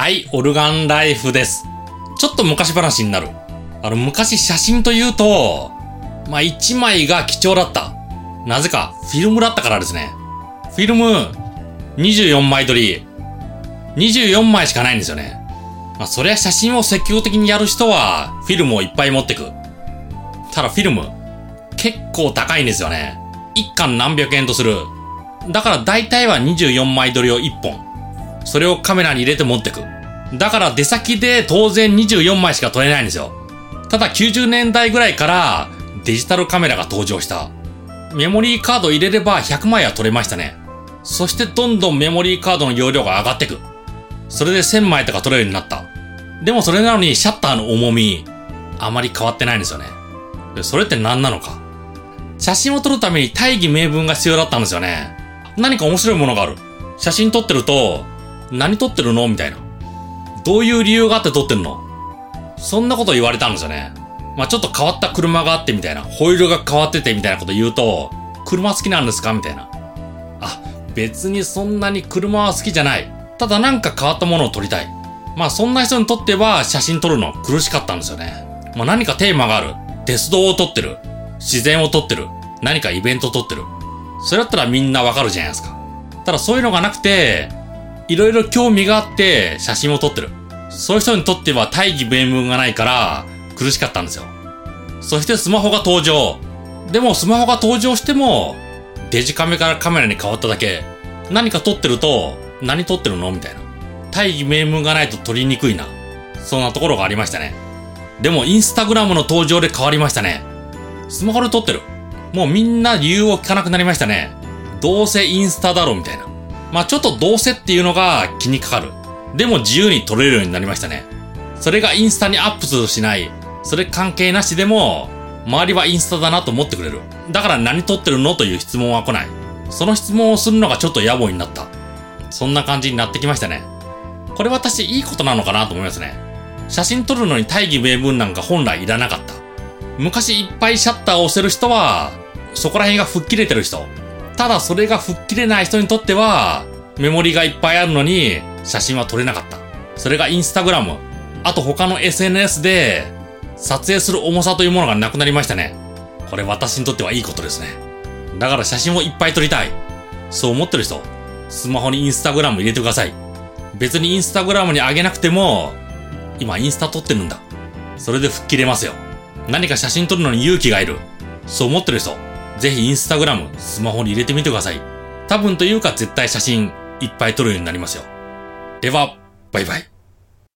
はい、オルガンライフです。ちょっと昔話になる。あの、昔写真というと、まあ、1枚が貴重だった。なぜか、フィルムだったからですね。フィルム、24枚撮り、24枚しかないんですよね。まあ、そりゃ写真を積極的にやる人は、フィルムをいっぱい持ってく。ただ、フィルム、結構高いんですよね。1巻何百円とする。だから大体は24枚撮りを1本。それをカメラに入れて持ってく。だから出先で当然24枚しか撮れないんですよ。ただ90年代ぐらいからデジタルカメラが登場した。メモリーカード入れれば100枚は撮れましたね。そしてどんどんメモリーカードの容量が上がってく。それで1000枚とか撮れるようになった。でもそれなのにシャッターの重み、あまり変わってないんですよね。それって何なのか。写真を撮るために大義名分が必要だったんですよね。何か面白いものがある。写真撮ってると、何撮ってるの？みたいな。どういう理由があって撮ってるの？そんなこと言われたんですよね。まあちょっと変わった車があってみたいな、ホイールが変わっててみたいなこと言うと、車好きなんですか？みたいな。あ、別にそんなに車は好きじゃない。ただなんか変わったものを撮りたい。まあそんな人にとっては写真撮るの苦しかったんですよね。まあ何かテーマがある。鉄道を撮ってる。自然を撮ってる。何かイベント撮ってる。それだったらみんなわかるじゃないですか。ただそういうのがなくて、いろいろ興味があって写真を撮ってる。そういう人にとっては大義名分がないから苦しかったんですよ。そしてスマホが登場。でもスマホが登場してもデジカメからカメラに変わっただけ。何か撮ってると何撮ってるの？みたいな。大義名分がないと撮りにくいな。そんなところがありましたね。でもインスタグラムの登場で変わりましたね。スマホで撮ってる。もうみんな理由を聞かなくなりましたね。どうせインスタだろうみたいな。まあちょっとどうせっていうのが気にかかる。でも自由に撮れるようになりましたね。それがインスタにアップするしない。それ関係なしでも、周りはインスタだなと思ってくれる。だから何撮ってるのという質問は来ない。その質問をするのがちょっと野暮になった。そんな感じになってきましたね。これ私いいことなのかなと思いますね。写真撮るのに大義名分なんか本来いらなかった。昔いっぱいシャッターを押せる人は、そこら辺が吹っ切れてる人。ただそれが吹っ切れない人にとっては、メモリがいっぱいあるのに、写真は撮れなかった。それがインスタグラム、あと他の SNS で、撮影する重さというものがなくなりましたね。これ私にとってはいいことですね。だから写真をいっぱい撮りたい。そう思ってる人、スマホにインスタグラム入れてください。別にインスタグラムに上げなくても、今インスタ撮ってるんだ。それで吹っ切れますよ。何か写真撮るのに勇気がいる。そう思ってる人、ぜひインスタグラム、スマホに入れてみてください。多分というか絶対写真いっぱい撮るようになりますよ。では、バイバイ。